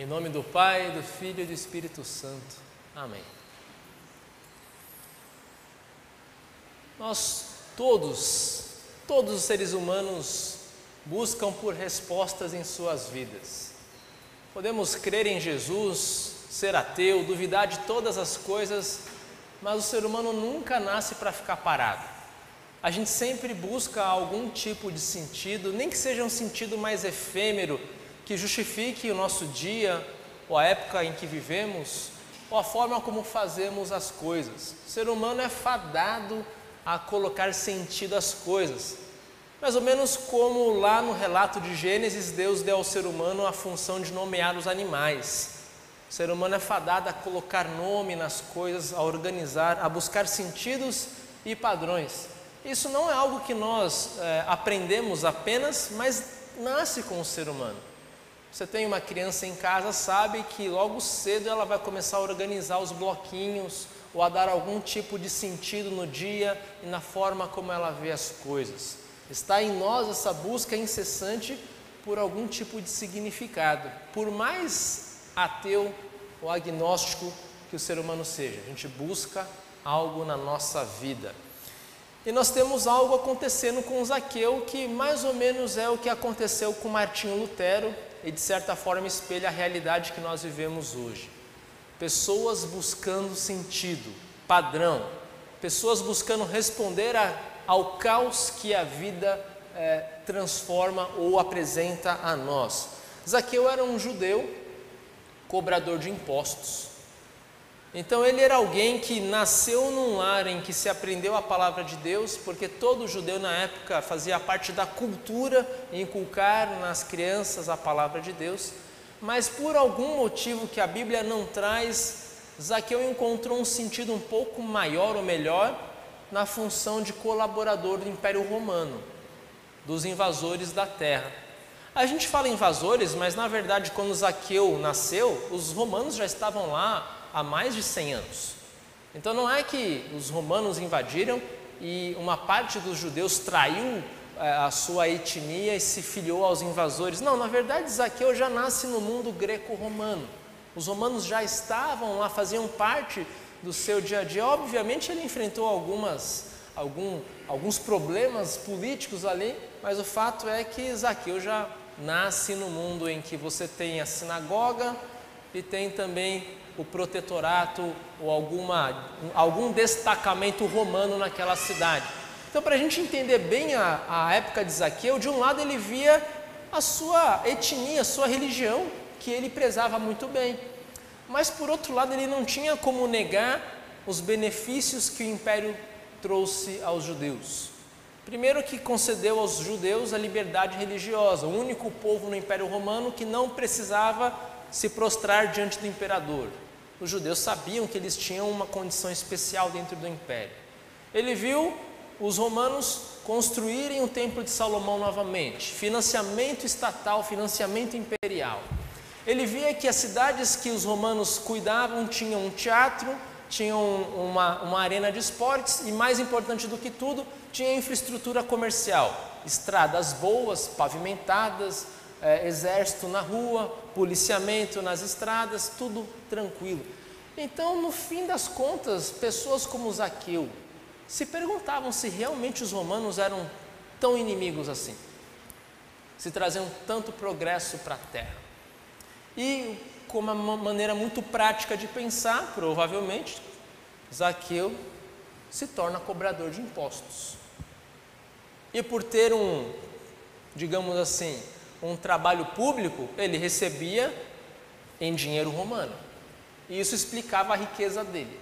Em nome do Pai, do Filho e do Espírito Santo. Amém. Nós todos, todos os seres humanos buscam por respostas em suas vidas. Podemos crer em Jesus, ser ateu, duvidar de todas as coisas, mas o ser humano nunca nasce para ficar parado. A gente sempre busca algum tipo de sentido, nem que seja um sentido mais efêmero, que justifique o nosso dia, ou a época em que vivemos, ou a forma como fazemos as coisas. O ser humano é fadado a colocar sentido às coisas. Mais ou menos como lá no relato de Gênesis, Deus deu ao ser humano a função de nomear os animais. O ser humano é fadado a colocar nome nas coisas, a organizar, a buscar sentidos e padrões. Isso não é algo que nós é, aprendemos apenas, mas nasce com o ser humano. Você tem uma criança em casa, sabe que logo cedo ela vai começar a organizar os bloquinhos ou a dar algum tipo de sentido no dia e na forma como ela vê as coisas. Está em nós essa busca incessante por algum tipo de significado, por mais ateu ou agnóstico que o ser humano seja, a gente busca algo na nossa vida. E nós temos algo acontecendo com Zaqueu que mais ou menos é o que aconteceu com Martinho Lutero e de certa forma espelha a realidade que nós vivemos hoje. Pessoas buscando sentido, padrão, pessoas buscando responder a, ao caos que a vida é, transforma ou apresenta a nós. Zaqueu era um judeu, cobrador de impostos. Então ele era alguém que nasceu num lar em que se aprendeu a palavra de Deus, porque todo judeu na época fazia parte da cultura inculcar nas crianças a palavra de Deus, mas por algum motivo que a Bíblia não traz, Zaqueu encontrou um sentido um pouco maior ou melhor na função de colaborador do Império Romano, dos invasores da terra. A gente fala invasores, mas na verdade, quando Zaqueu nasceu, os romanos já estavam lá há mais de 100 anos. Então não é que os romanos invadiram e uma parte dos judeus traiu é, a sua etnia e se filiou aos invasores. Não, na verdade, Zaqueu já nasce no mundo greco-romano. Os romanos já estavam lá, faziam parte do seu dia a dia. Obviamente, ele enfrentou algumas, algum, alguns problemas políticos ali, mas o fato é que Zaqueu já nasce no mundo em que você tem a sinagoga e tem também o protetorato ou alguma, algum destacamento romano naquela cidade. Então, para a gente entender bem a, a época de Zaqueu, de um lado ele via a sua etnia, a sua religião, que ele prezava muito bem. Mas, por outro lado, ele não tinha como negar os benefícios que o império trouxe aos judeus. Primeiro, que concedeu aos judeus a liberdade religiosa, o único povo no Império Romano que não precisava se prostrar diante do imperador os judeus sabiam que eles tinham uma condição especial dentro do império. Ele viu os romanos construírem o Templo de Salomão novamente, financiamento estatal, financiamento imperial. Ele via que as cidades que os romanos cuidavam tinham um teatro, tinham uma, uma arena de esportes e, mais importante do que tudo, tinha infraestrutura comercial, estradas boas, pavimentadas, é, exército na rua, policiamento nas estradas, tudo tranquilo. Então, no fim das contas, pessoas como Zaqueu se perguntavam se realmente os romanos eram tão inimigos assim, se traziam tanto progresso para a terra. E, com uma maneira muito prática de pensar, provavelmente, Zaqueu se torna cobrador de impostos. E por ter um, digamos assim, um trabalho público, ele recebia em dinheiro romano. E isso explicava a riqueza dele.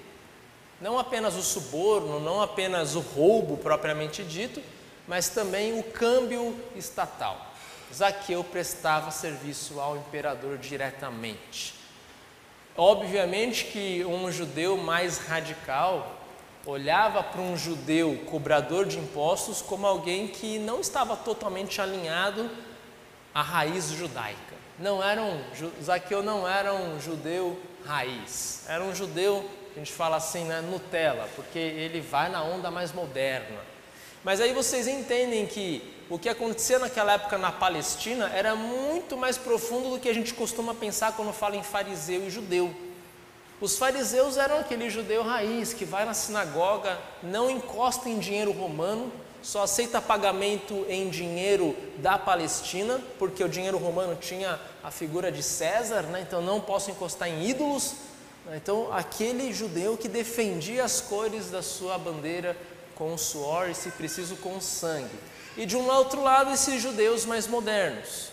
Não apenas o suborno, não apenas o roubo propriamente dito, mas também o câmbio estatal. Zaqueu prestava serviço ao imperador diretamente. Obviamente que um judeu mais radical olhava para um judeu cobrador de impostos como alguém que não estava totalmente alinhado a raiz judaica. Não era um, Zaqueu não era um judeu raiz, era um judeu, a gente fala assim, né, Nutella, porque ele vai na onda mais moderna. Mas aí vocês entendem que o que acontecia naquela época na Palestina era muito mais profundo do que a gente costuma pensar quando fala em fariseu e judeu. Os fariseus eram aquele judeu raiz que vai na sinagoga, não encosta em dinheiro romano, só aceita pagamento em dinheiro da Palestina, porque o dinheiro romano tinha a figura de César, né? então não posso encostar em ídolos. Então, aquele judeu que defendia as cores da sua bandeira com suor e, se preciso, com sangue. E de um outro lado, esses judeus mais modernos,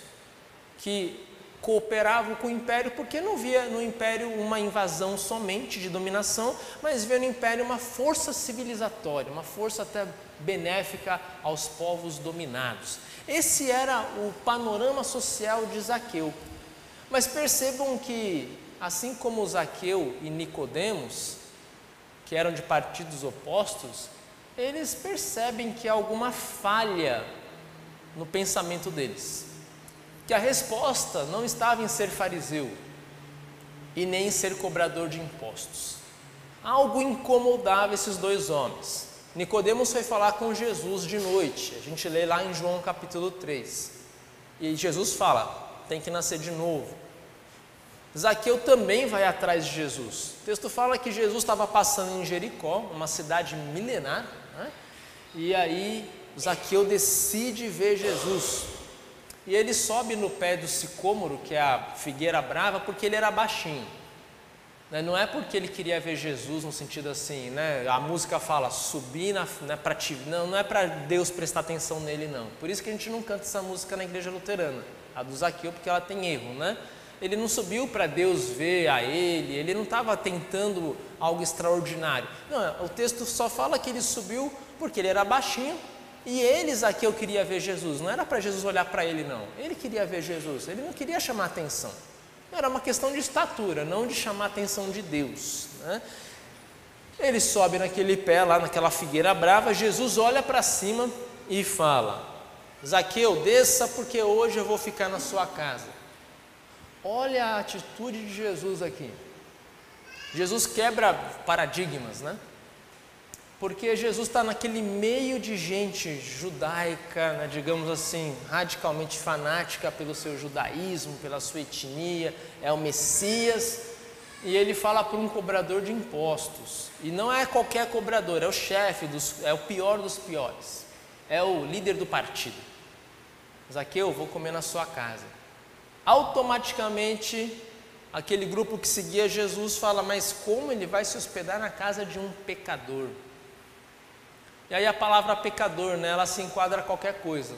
que cooperavam com o império porque não via no império uma invasão somente de dominação, mas via no império uma força civilizatória, uma força até benéfica aos povos dominados. Esse era o panorama social de Zaqueu. Mas percebam que, assim como Zaqueu e Nicodemos, que eram de partidos opostos, eles percebem que há alguma falha no pensamento deles. Que a resposta não estava em ser fariseu e nem em ser cobrador de impostos. Algo incomodava esses dois homens. Nicodemos foi falar com Jesus de noite. A gente lê lá em João capítulo 3. E Jesus fala: tem que nascer de novo. Zaqueu também vai atrás de Jesus. O texto fala que Jesus estava passando em Jericó, uma cidade milenar, né? e aí Zaqueu decide ver Jesus. E ele sobe no pé do sicômoro, que é a figueira brava, porque ele era baixinho. Né? Não é porque ele queria ver Jesus no sentido assim, né? A música fala subir na, né, para ti, não, não é para Deus prestar atenção nele não. Por isso que a gente não canta essa música na igreja luterana, a do Zaqueu, porque ela tem erro, né? Ele não subiu para Deus ver a ele, ele não estava tentando algo extraordinário. Não, o texto só fala que ele subiu porque ele era baixinho e ele, Zaqueu, queria ver Jesus. Não era para Jesus olhar para ele, não. Ele queria ver Jesus, ele não queria chamar atenção. Era uma questão de estatura, não de chamar atenção de Deus. Né? Ele sobe naquele pé, lá naquela figueira brava. Jesus olha para cima e fala: Zaqueu, desça, porque hoje eu vou ficar na sua casa. Olha a atitude de Jesus aqui. Jesus quebra paradigmas, né? Porque Jesus está naquele meio de gente judaica, né, digamos assim, radicalmente fanática pelo seu judaísmo, pela sua etnia, é o Messias, e ele fala para um cobrador de impostos, e não é qualquer cobrador, é o chefe, dos, é o pior dos piores, é o líder do partido. Zaqueu, vou comer na sua casa. Automaticamente, aquele grupo que seguia Jesus fala: Mas como ele vai se hospedar na casa de um pecador? E aí a palavra pecador, né, ela se enquadra a qualquer coisa.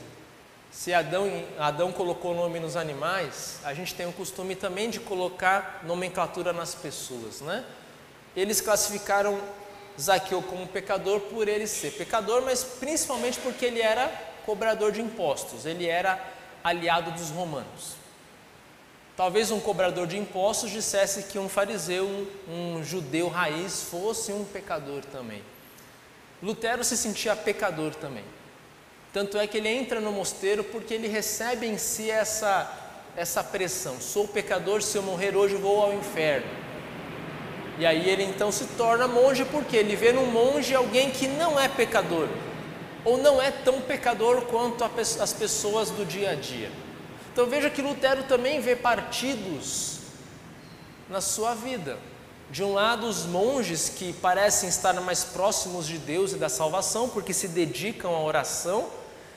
Se Adão, Adão colocou nome nos animais, a gente tem o costume também de colocar nomenclatura nas pessoas, né? Eles classificaram Zaqueu como pecador por ele ser pecador, mas principalmente porque ele era cobrador de impostos, ele era aliado dos romanos. Talvez um cobrador de impostos dissesse que um fariseu, um, um judeu raiz, fosse um pecador também. Lutero se sentia pecador também. Tanto é que ele entra no mosteiro porque ele recebe em si essa, essa pressão: sou pecador, se eu morrer hoje vou ao inferno. E aí ele então se torna monge porque ele vê no monge alguém que não é pecador, ou não é tão pecador quanto as pessoas do dia a dia. Então veja que Lutero também vê partidos na sua vida. De um lado, os monges que parecem estar mais próximos de Deus e da salvação, porque se dedicam à oração,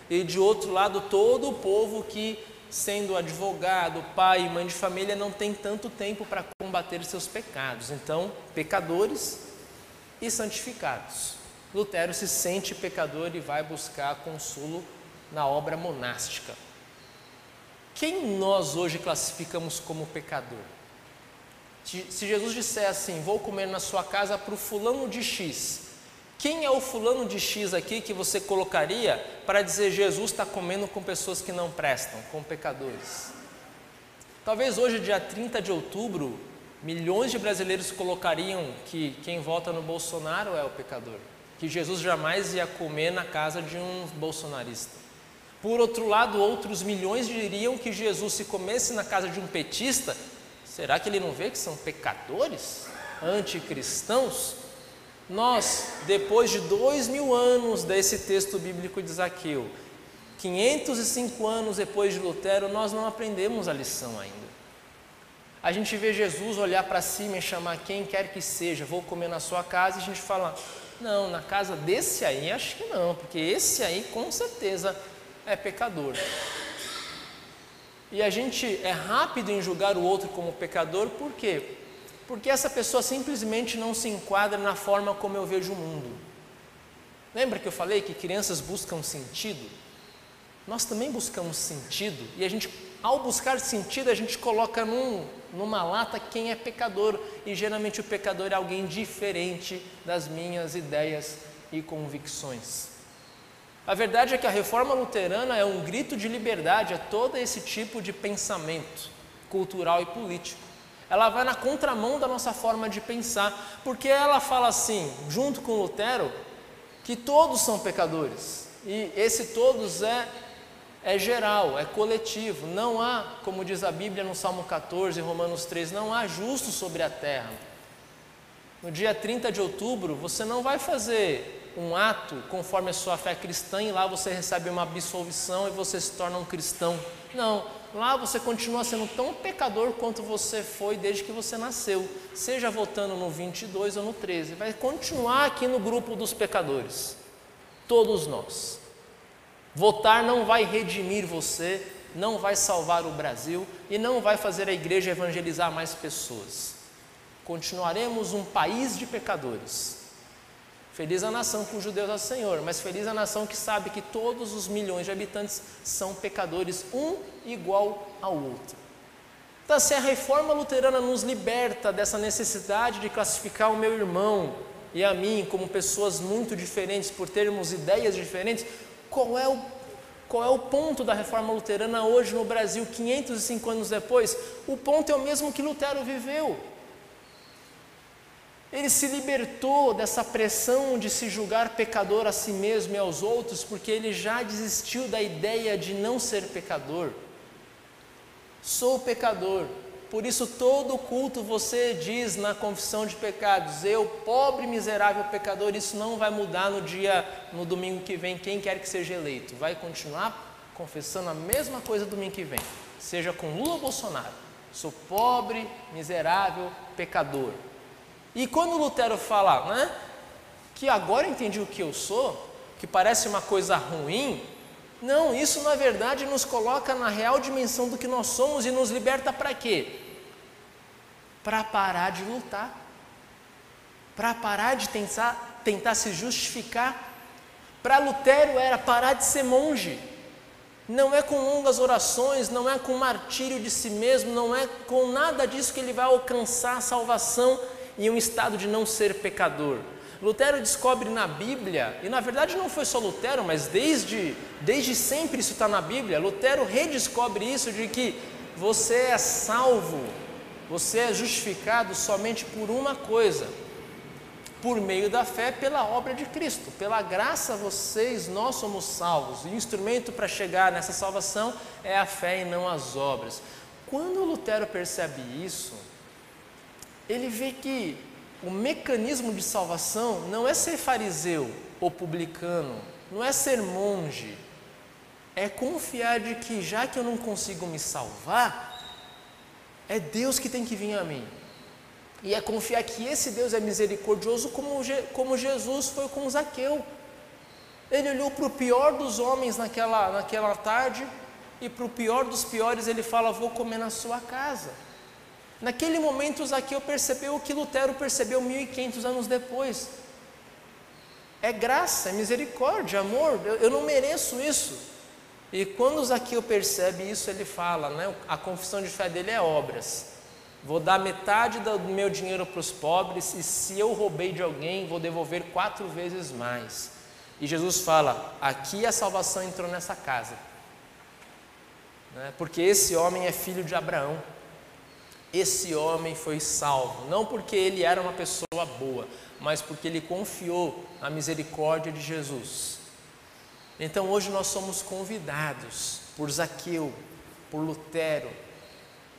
e de outro lado, todo o povo que, sendo advogado, pai e mãe de família, não tem tanto tempo para combater seus pecados. Então, pecadores e santificados. Lutero se sente pecador e vai buscar consolo na obra monástica. Quem nós hoje classificamos como pecador? Se Jesus disser assim, vou comer na sua casa para o fulano de X, quem é o fulano de X aqui que você colocaria para dizer Jesus está comendo com pessoas que não prestam, com pecadores? Talvez hoje, dia 30 de outubro, milhões de brasileiros colocariam que quem vota no Bolsonaro é o pecador, que Jesus jamais ia comer na casa de um bolsonarista. Por outro lado, outros milhões diriam que Jesus, se comesse na casa de um petista, Será que ele não vê que são pecadores, anticristãos? Nós, depois de dois mil anos desse texto bíblico de Zaqueu, 505 anos depois de Lutero, nós não aprendemos a lição ainda. A gente vê Jesus olhar para cima e chamar quem quer que seja, vou comer na sua casa, e a gente fala, não, na casa desse aí acho que não, porque esse aí com certeza é pecador. E a gente é rápido em julgar o outro como pecador, por quê? Porque essa pessoa simplesmente não se enquadra na forma como eu vejo o mundo. Lembra que eu falei que crianças buscam sentido? Nós também buscamos sentido e a gente, ao buscar sentido, a gente coloca num, numa lata quem é pecador e geralmente o pecador é alguém diferente das minhas ideias e convicções. A verdade é que a reforma luterana é um grito de liberdade a todo esse tipo de pensamento cultural e político. Ela vai na contramão da nossa forma de pensar, porque ela fala assim, junto com Lutero, que todos são pecadores. E esse todos é é geral, é coletivo. Não há, como diz a Bíblia no Salmo 14, Romanos 3, não há justo sobre a terra. No dia 30 de outubro, você não vai fazer um ato conforme a sua fé cristã e lá você recebe uma absolvição e você se torna um cristão. Não, lá você continua sendo tão pecador quanto você foi desde que você nasceu, seja votando no 22 ou no 13. Vai continuar aqui no grupo dos pecadores, todos nós. Votar não vai redimir você, não vai salvar o Brasil e não vai fazer a igreja evangelizar mais pessoas. Continuaremos um país de pecadores. Feliz a nação cujo Deus é o Senhor, mas feliz a nação que sabe que todos os milhões de habitantes são pecadores, um igual ao outro. Então, se a reforma luterana nos liberta dessa necessidade de classificar o meu irmão e a mim como pessoas muito diferentes por termos ideias diferentes, qual é o, qual é o ponto da reforma luterana hoje no Brasil, 505 anos depois? O ponto é o mesmo que Lutero viveu. Ele se libertou dessa pressão de se julgar pecador a si mesmo e aos outros, porque ele já desistiu da ideia de não ser pecador. Sou pecador, por isso, todo culto você diz na confissão de pecados: Eu, pobre, miserável pecador, isso não vai mudar no dia, no domingo que vem, quem quer que seja eleito. Vai continuar confessando a mesma coisa domingo que vem, seja com Lula ou Bolsonaro. Sou pobre, miserável, pecador. E quando Lutero fala, né, que agora entendi o que eu sou, que parece uma coisa ruim, não, isso na verdade nos coloca na real dimensão do que nós somos e nos liberta para quê? Para parar de lutar, para parar de tentar, tentar se justificar. Para Lutero era parar de ser monge. Não é com longas orações, não é com martírio de si mesmo, não é com nada disso que ele vai alcançar a salvação e um estado de não ser pecador. Lutero descobre na Bíblia, e na verdade não foi só Lutero, mas desde, desde sempre isso está na Bíblia. Lutero redescobre isso de que você é salvo, você é justificado somente por uma coisa, por meio da fé pela obra de Cristo. Pela graça vocês, nós somos salvos. E o instrumento para chegar nessa salvação é a fé e não as obras. Quando Lutero percebe isso, ele vê que o mecanismo de salvação não é ser fariseu ou publicano, não é ser monge, é confiar de que já que eu não consigo me salvar, é Deus que tem que vir a mim. E é confiar que esse Deus é misericordioso como, como Jesus foi com Zaqueu. Ele olhou para o pior dos homens naquela, naquela tarde e para o pior dos piores ele fala: Vou comer na sua casa. Naquele momento, Zaqueu percebeu o que Lutero percebeu 1500 anos depois. É graça, é misericórdia, amor, eu, eu não mereço isso. E quando Zaqueu percebe isso, ele fala, né, a confissão de fé dele é obras. Vou dar metade do meu dinheiro para os pobres e se eu roubei de alguém, vou devolver quatro vezes mais. E Jesus fala: aqui a salvação entrou nessa casa, né, porque esse homem é filho de Abraão esse homem foi salvo, não porque ele era uma pessoa boa, mas porque ele confiou na misericórdia de Jesus. Então hoje nós somos convidados por Zaqueu, por Lutero,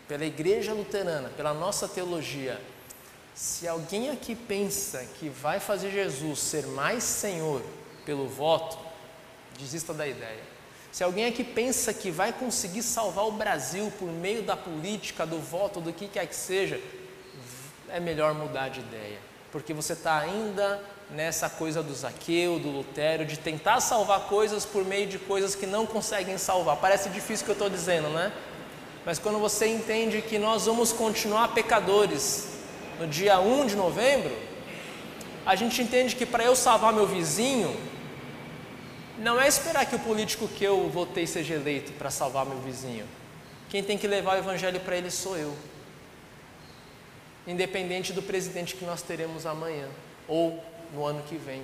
pela igreja luterana, pela nossa teologia, Se alguém aqui pensa que vai fazer Jesus ser mais Senhor pelo voto, desista da ideia. Se alguém aqui pensa que vai conseguir salvar o Brasil por meio da política, do voto, do que quer que seja, é melhor mudar de ideia, porque você está ainda nessa coisa do Zaqueu, do Lutério, de tentar salvar coisas por meio de coisas que não conseguem salvar. Parece difícil o que eu estou dizendo, né? Mas quando você entende que nós vamos continuar pecadores no dia 1 de novembro, a gente entende que para eu salvar meu vizinho, não é esperar que o político que eu votei seja eleito para salvar meu vizinho. Quem tem que levar o evangelho para ele sou eu. Independente do presidente que nós teremos amanhã ou no ano que vem.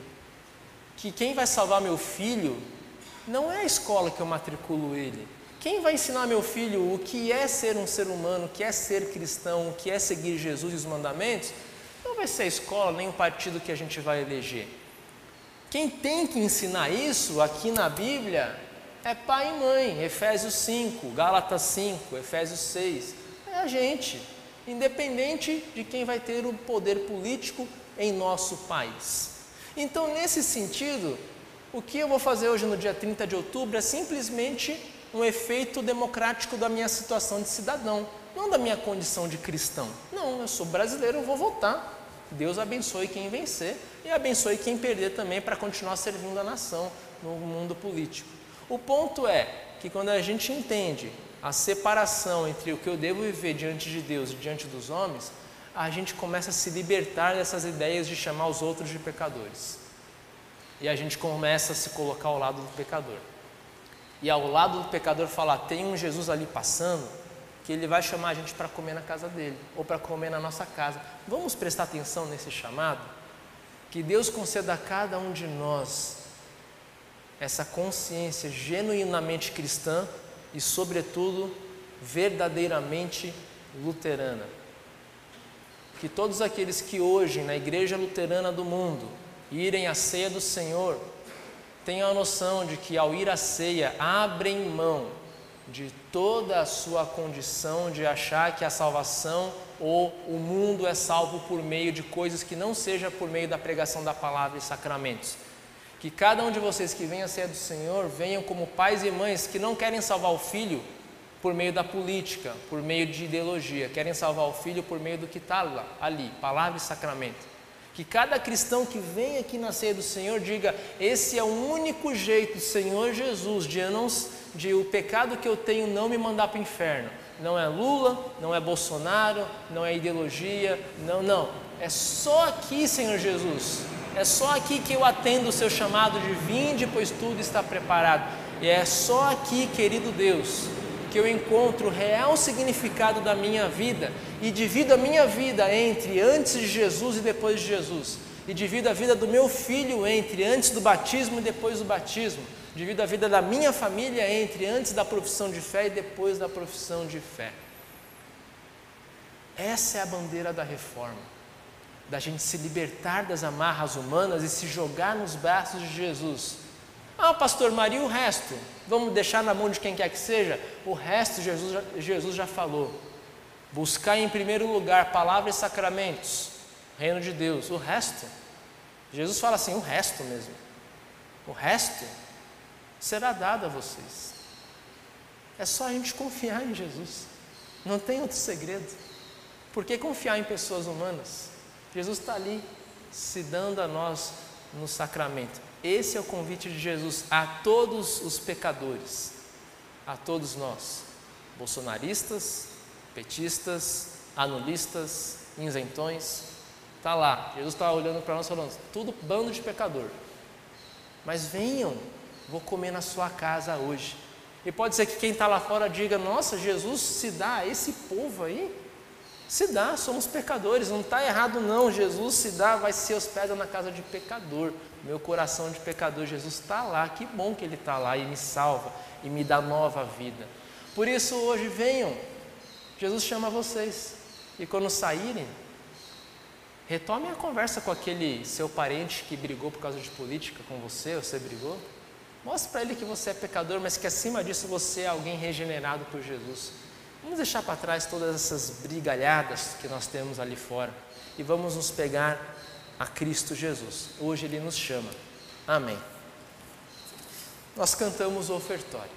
Que quem vai salvar meu filho não é a escola que eu matriculo ele. Quem vai ensinar meu filho o que é ser um ser humano, o que é ser cristão, o que é seguir Jesus e os mandamentos, não vai ser a escola nem o partido que a gente vai eleger. Quem tem que ensinar isso aqui na Bíblia é pai e mãe, Efésios 5, Gálatas 5, Efésios 6. É a gente, independente de quem vai ter o poder político em nosso país. Então, nesse sentido, o que eu vou fazer hoje no dia 30 de outubro é simplesmente um efeito democrático da minha situação de cidadão, não da minha condição de cristão. Não, eu sou brasileiro, eu vou votar. Deus abençoe quem vencer e abençoe quem perder também para continuar servindo a nação no mundo político. O ponto é que quando a gente entende a separação entre o que eu devo viver diante de Deus e diante dos homens, a gente começa a se libertar dessas ideias de chamar os outros de pecadores. E a gente começa a se colocar ao lado do pecador. E ao lado do pecador falar: tem um Jesus ali passando, que ele vai chamar a gente para comer na casa dele ou para comer na nossa casa. Vamos prestar atenção nesse chamado? Que Deus conceda a cada um de nós essa consciência genuinamente cristã e, sobretudo, verdadeiramente luterana. Que todos aqueles que hoje na igreja luterana do mundo irem à ceia do Senhor tenham a noção de que ao ir à ceia abrem mão de toda a sua condição de achar que a salvação ou o mundo é salvo por meio de coisas que não seja por meio da pregação da palavra e sacramentos. Que cada um de vocês que venha ser do Senhor venham como pais e mães que não querem salvar o filho por meio da política, por meio de ideologia, querem salvar o filho por meio do que está ali, palavra e sacramento. Que cada cristão que vem aqui na ceia do Senhor diga: esse é o único jeito, Senhor Jesus, de, eu não, de o pecado que eu tenho não me mandar para o inferno. Não é Lula, não é Bolsonaro, não é ideologia, não, não. É só aqui, Senhor Jesus. É só aqui que eu atendo o seu chamado de vinde, pois tudo está preparado. E é só aqui, querido Deus, que eu encontro o real significado da minha vida e divido a minha vida entre antes de Jesus e depois de Jesus, e divido a vida do meu filho entre antes do batismo e depois do batismo, divido a vida da minha família entre antes da profissão de fé e depois da profissão de fé. Essa é a bandeira da reforma, da gente se libertar das amarras humanas e se jogar nos braços de Jesus ah, pastor Maria, o resto? Vamos deixar na mão de quem quer que seja? O resto Jesus já, Jesus já falou. Buscar em primeiro lugar palavras e sacramentos, reino de Deus. O resto, Jesus fala assim: o resto mesmo. O resto será dado a vocês. É só a gente confiar em Jesus. Não tem outro segredo. Por que confiar em pessoas humanas? Jesus está ali se dando a nós no sacramento. Esse é o convite de Jesus a todos os pecadores, a todos nós, bolsonaristas, petistas, anulistas, isentões. Está lá, Jesus está olhando para nós falando, tudo bando de pecador. Mas venham, vou comer na sua casa hoje. E pode ser que quem está lá fora diga, nossa, Jesus se dá a esse povo aí? Se dá, somos pecadores, não está errado não. Jesus se dá, vai ser hospeda na casa de pecador. Meu coração de pecador, Jesus está lá, que bom que Ele está lá e me salva e me dá nova vida. Por isso hoje venham, Jesus chama vocês. E quando saírem, Retome a conversa com aquele seu parente que brigou por causa de política com você, você brigou. Mostre para ele que você é pecador, mas que acima disso você é alguém regenerado por Jesus. Vamos deixar para trás todas essas brigalhadas que nós temos ali fora e vamos nos pegar a Cristo Jesus. Hoje ele nos chama. Amém. Nós cantamos o ofertório.